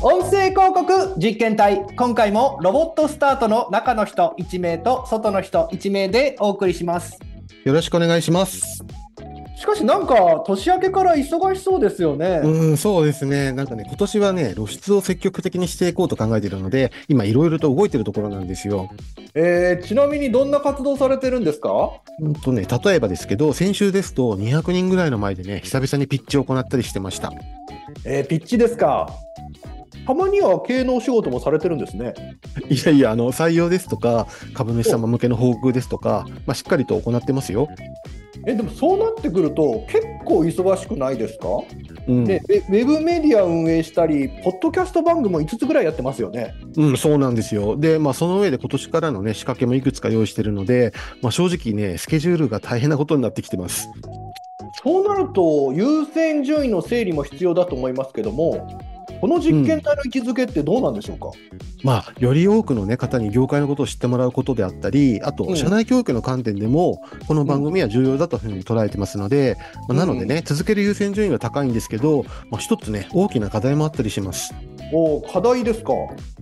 音声広告実験隊今回もロボットスタートの中の人1名と外の人1名でお送りしますよろしくお願いします。しかしなんか年明けから忙しそうですよね、うん、そうですね。なんかね、今年はね、露出を積極的にしていこうと考えているので、今いろいろと動いてるところなんですよ。えーちなみにどんな活動されてるんですか？うんとね、例えばですけど、先週ですと200人ぐらいの前でね、久々にピッチを行ったりしてました。えーピッチですかたまには経営のお仕事もされてるんですね いやいや、あの、採用ですとか、株主様向けの報告ですとか、まあ、しっかりと行ってますよ。えでもそうなってくると結構忙しくないですか、うん、でウェブメディア運営したりポッドキャスト番組も5つぐらいやってますよねうん、そうなんですよ。で、まあ、その上で今年からのね、仕掛けもいくつか用意してるので、まあ、正直ね、スケジュールが大変なことになってきてます。そうなると優先順位の整理も必要だと思いますけどもこの実験体の位置づけってどうなんでしょうか、まあ、より多くの、ね、方に業界のことを知ってもらうことであったり、あと、うん社内教育の観点でも、この番組は重要だというふうに捉えてますので、まあなのでね、続ける優先順位は高いんですけど、まあ、一つね、大きな課題もあったりします。お課題ですか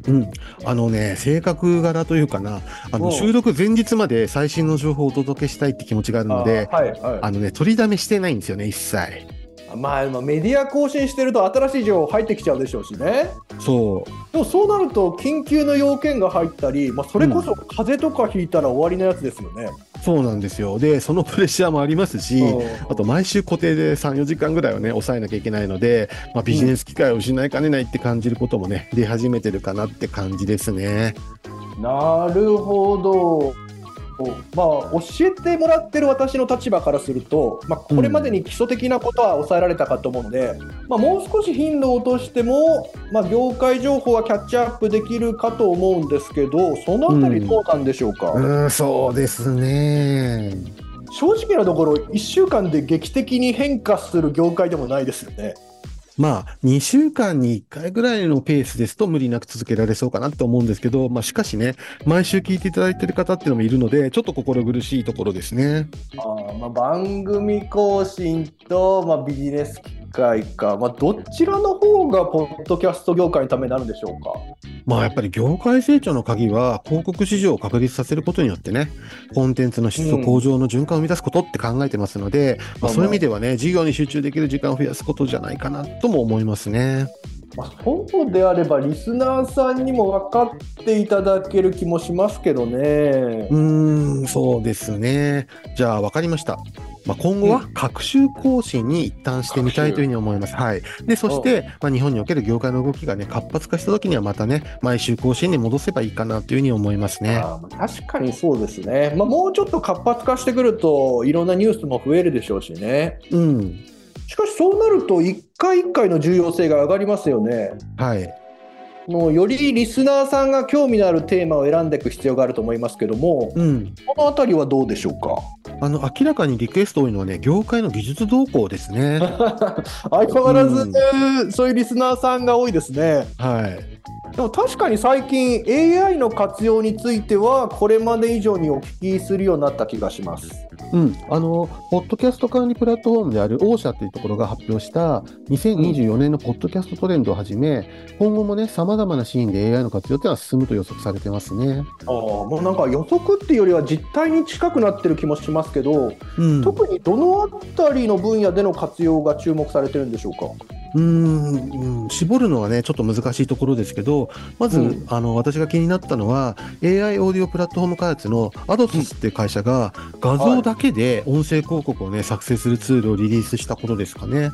うん。あのね、性格柄というかな、あの、うん収録前日まで最新の情報をお届けしたいって気持ちがあるので、あはいはいあのね、取りだめしてないんですよね、一切。まあ、まあメディア更新してると新しい情報入ってきちゃうでしょうしねそう。でもそうなると緊急の要件が入ったり、まあ、それこそ風邪とかひいたら終わりのやつですよね、そうなんですよ。で、そのプレッシャーもありますし、あと毎週固定で3、4時間ぐらいはね、抑えなきゃいけないので、まあ、ビジネス機会を失いかねないって感じることもね、出始めてるかなって感じですね。なるほど。まあ、教えてもらってる私の立場からすると、まあ、これまでに基礎的なことは抑えられたかと思うので、まあ、もう少し頻度を落としても、まあ、業界情報はキャッチアップできるかと思うんですけど、そのあたりどうなんでしょうか？うん、そうですね。正直なところ、1週間で劇的に変化する業界でもないですよね。まあ、2週間に1回ぐらいのペースですと無理なく続けられそうかなと思うんですけど、まあ、しかしね、毎週聞いていただいている方っていうのもいるので、ちょっと心苦しいところですね。あまあ、番組更新と、まあ、ビジネス機会か、まあ、どちらの方がポッドキャスト業界のためになるんでしょうか？まあやっぱり業界成長の鍵は広告市場を確立させることによってね、コンテンツの質素向上の循環を生み出すことって考えてますので、まあ、そういう意味ではね、事業に集中できる時間を増やすことじゃないかなとも思いますね。まあ、そうであれば、リスナーさんにも分かっていただける気もしますけどね。うーん、そうですね。じゃあ分かりました。まあ、今後は各週更新に一旦してみたいというふうに思います。はい。で、そして、まあ、日本における業界の動きがね、活発化した時にはまたね、毎週更新に戻せばいいかなというふうに思いますね。確かにそうですね、まあ、もうちょっと活発化してくると、いろんなニュースも増えるでしょうしね。うん。しかし、そうなると、一回一回の重要性が上がりますよね。はい。もうよりリスナーさんが興味のあるテーマを選んでいく必要があると思いますけども、うん。このあたりはどうでしょうか？あの、明らかにリクエスト多いのはね、業界の技術動向ですね。相変わらず、そういうリスナーさんが多いですね。はい。でも確かに最近 AI の活用についてはこれまで以上にお聞きするようになった気がします。うん。あの、ポッドキャスト管理プラットフォームであるオーシャっていうところが発表した2024年のポッドキャストトレンドをはじめ、今後もね、様々なシーンで AI の活用っていうのは進むと予測されてますね。ああもうなんか予測っていうよりは実態に近くなってる気もしますけど、うん。特にどのあたりの分野での活用が注目されてるんでしょうか？うーんうん絞るのはね、ちょっと難しいところですけど、まず、うんあの、私が気になったのは、AI オーディオプラットフォーム開発のアドソスっていう会社が、画像だけで音声広告をね、作成するツールをリリースしたことですかね。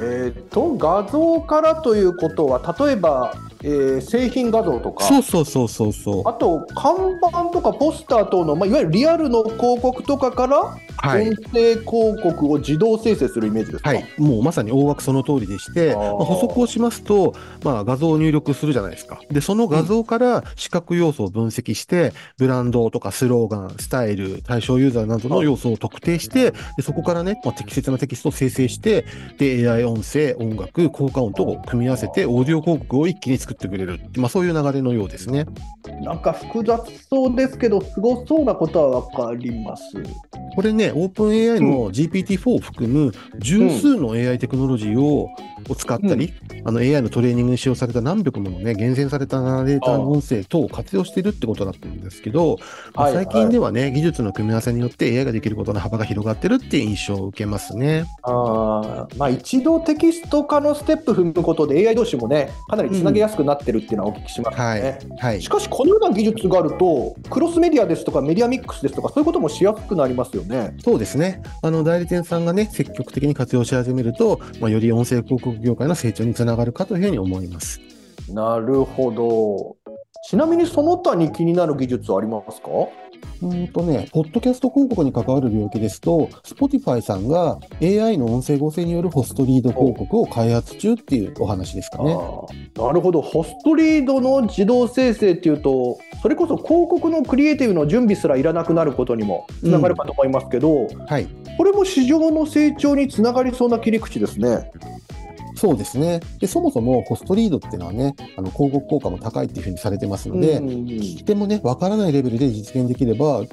えー、と画像からということは例えば、えー製品画像とかそうそうそうそうそう。あと看板とかポスター等の、まあ、いわゆるリアルの広告とかからはい。音声広告を自動生成するイメージですか、はい、もうまさに大枠その通りでして、まあ補足をしますと、まあ、画像を入力するじゃないですか。で、その画像から視覚要素を分析して、ブランドとかスローガン、スタイル、対象ユーザーなどの要素を特定して、でそこからね、まあ、適切なテキストを生成して、で、AI 音声、音楽、効果音とを組み合わせて、オーディオ広告を一気に作ってくれる。まあ、そういう流れのようですね。なんか複雑そうですけど、すごそうなことは分かります。これね、オープン AI の GPT-4 を含む十数の AI テクノロジーをを使ったり、あの AI のトレーニングに使用された何百ものね、厳選されたナレーターの音声等を活用しているってことだったんですけど、まあはい最近ではね、技術の組み合わせによって AI ができることの幅が広がってるっていう印象を受けますね。あーまあ、一度テキスト化のステップ踏むことで AI 同士もね、かなりつなげやすくなってるっていうのはお聞きしますはいね。。はいし。かし、このような技術があると、クロスメディアですとかメディアミックスですとか、そういうこともしやすくなりますよね。そうですね。あの、代理店さんがね、積極的に活用し始めると、まあ、より音声広告業界の成長につながるかというふうに思います。なるほど。ちなみにその他に気になる技術はありますか？うーんとね、ポッドキャスト広告に関わる領域ですと、Spotify さんが AI の音声合成によるホストリード広告を開発中っていうお話ですかね。なるほど、ホストリードの自動生成っていうと、それこそ広告のクリエイティブの準備すらいらなくなることにもつながるかと思いますけど、はい。これも市場の成長につながりそうな切り口ですね。そうですね。で、そもそもホストリードっていうのはね、あの広告効果も高いっていうふうにされてますので、うんうんうん聞き手もね、わからないレベルで実現できれば、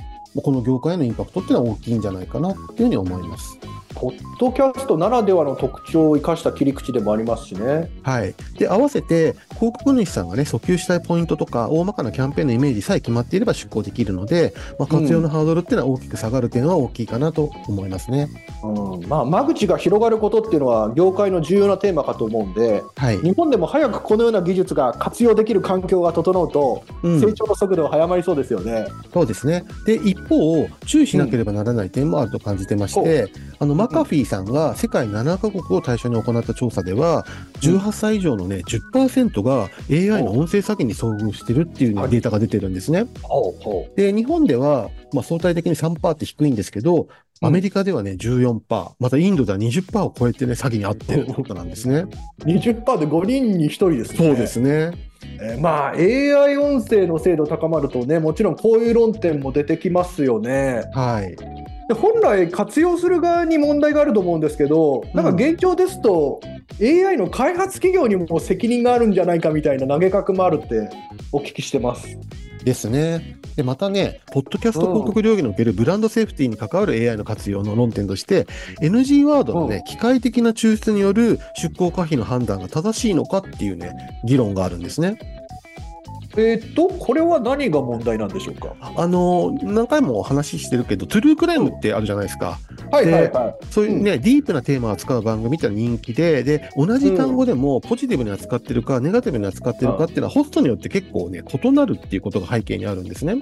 この業界へのインパクトっていうのは大きいんじゃないかなっていうふうに思います。ポッドキャストならではの特徴を生かした切り口でもありますしね。はい。で、合わせて、広告主さんがね、訴求したいポイントとか、大まかなキャンペーンのイメージさえ決まっていれば出稿できるので、まあ、活用のハードルっていうのは大きく下がるっていうのは大きいかなと思いますね。うんまあ、間口が広がることっていうのは業界の重要なテーマかと思うんではい。日本でも早くこのような技術が活用できる環境が整うとうん成長の速度が早まりそうですよね。そうですね。で、一方、注意しなければならない点もあると感じてまして、あの、マカフィーさんが世界7カ国を対象に行った調査では、18歳以上のね、10%が AI の音声詐欺に遭遇してるっていうはいデータが出てるんですね。で、日本では、まあ、相対的に3%って低いんですけど、アメリカではね、14%、またインドでは20%を超えてね、詐欺に遭ってるってことなんですね。う20%で5人に1人ですね。そうですね。えーまあ AI 音声の精度高まるとねもちろんこういう論点も出てきますよね。はい。で本来活用する側に問題があると思うんですけどなんか現状ですと、AI の開発企業にも責任があるんじゃないかみたいな投げかけもあるってお聞きしてます。ですね。で、またね、ポッドキャスト広告領域におけるブランドセーフティーに関わる AI の活用の論点として、NG ワードのね、機械的な抽出による出向可否の判断が正しいのかっていうね、議論があるんですね。えーっとこれは何が問題なんでしょうか？あの、何回もお話ししてるけど、トゥルークライムってあるじゃないですか。はいはいはい。そういうね、ディープなテーマを扱う番組って人気で、で、同じ単語でもポジティブに扱ってるか、ネガティブに扱ってるかっていうのは、ホストによって結構ね、異なるっていうことが背景にあるんですね。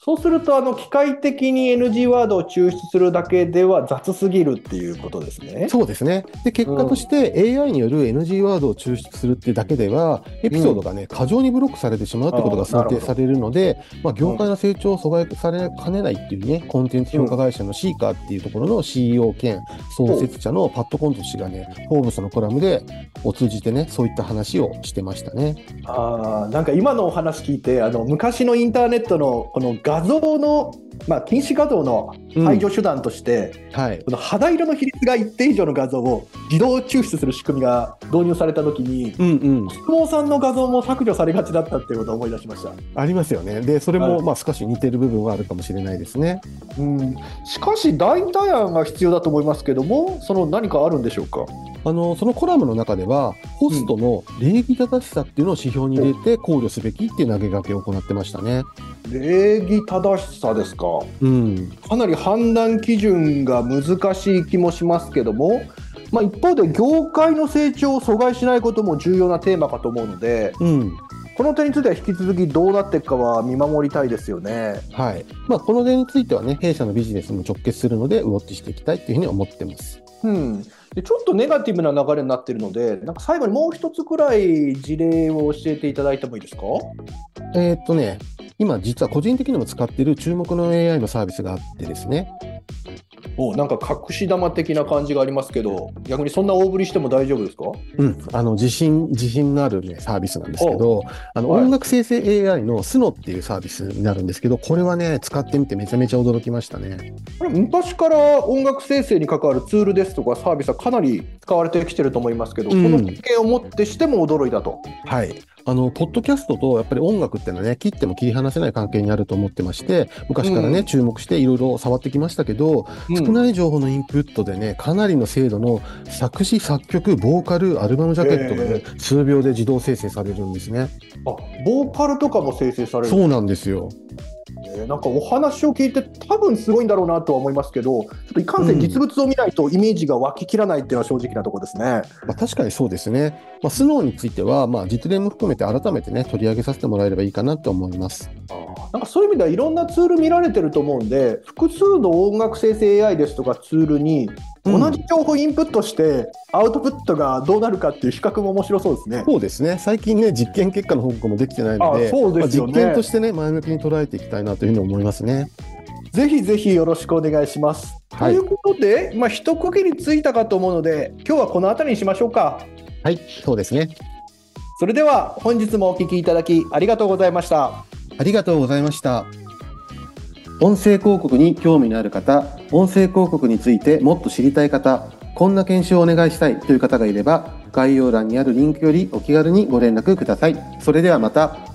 そうするとあの機械的に NG ワードを抽出するだけでは雑すぎるっていうことですね。そうですね。で、結果として AI による NG ワードを抽出するっていうだけでは、エピソードがね、過剰にブロックされてしまうってことが想定されるので、まあ、業界の成長を阻害されかねないっていうね、コンテンツ評価会社のシーカーっていうところの CEO 兼創設者のパッド・コント氏がね、フォーブスのコラムでを通じてね、そういった話をしてましたね。あーなんか今のお話聞いてあの昔のインターネットのこの画像の、まあ、禁止画像の排除手段として、はい。この肌色の比率が一定以上の画像を自動抽出する仕組みが導入された時にうんうん。相撲さんの画像も削除されがちだったっていうことを思い出しました。ありますよね。で、それも、はいまあ少し似てる部分はあるかもしれないですね。うん、しかし代替案が必要だと思いますけどもその何かあるんでしょうか？あの、そのコラムの中では、ホストの礼儀正しさっていうのを指標に入れて考慮すべきっていう投げかけを行ってましたね。礼儀正しさですか？うん。かなり判断基準が難しい気もしますけども、まあ、一方で業界の成長を阻害しないことも重要なテーマかと思うのでうん。この点については引き続きどうなっていくかは見守りたいですよね。はい。まあ、この点についてはね、弊社のビジネスも直結するので、ウォッチしていきたいっていうふうに思ってます。うん、でちょっとネガティブな流れになっているのでなんか最後にもう一つくらい事例を教えていただいてもいいですか？えーっとね、今実は個人的にも使っている注目の AI のサービスがあってですね。おなんか隠し玉的な感じがありますけど、逆にそんな大振りしても大丈夫ですか？うん、あの自信、自信のある、ね、サービスなんですけど、あのはい音楽生成 AI のスノっていうサービスになるんですけど、これはね、使ってみてめちゃめちゃ驚きましたね。これ昔から音楽生成に関わるツールですとかサービスはかなり使われてきてると思いますけど、うんその経験をもってしても驚いたと。はい。あの、ポッドキャストとやっぱり音楽っていうのはね、切っても切り離せない関係にあると思ってまして、昔からね、うん注目していろいろ触ってきましたけど、少いない情報のインプットでね、かなりの精度の作詞、作曲、ボーカル、アルバムジャケットがね、数秒で自動生成されるんですね。あボーカルとかも生成されるそうなんですよ。えーなんかお話を聞いて多分すごいんだろうなとは思いますけどちょっといかんせん実物を見ないとイメージが湧ききらないっていうのは正直なところですね。まあ、確かにそうですね。まあ、スノーについては、まあ、実例も含めて改めてね、取り上げさせてもらえればいいかなと思います。なんかそういう意味ではいろんなツール見られてると思うんで複数の音楽生成 AI ですとかツールにうん同じ情報インプットしてアウトプットがどうなるかっていう比較も面白そうですね。そうですね。最近ね、実験結果の報告もできてないので、あそうですよねまあ実験としてね、前向きに捉えていきたいなというふうに思いますね。ぜひぜひよろしくお願いします。はいということで、まあ、一区切りついたかと思うので今日はこの辺りにしましょうか。はい、そうですね。それでは本日もお聞きいただきありがとうございました。ありがとうございました。音声広告に興味のある方、音声広告についてもっと知りたい方、こんな研修をお願いしたいという方がいれば、概要欄にあるリンクよりお気軽にご連絡ください。それではまた。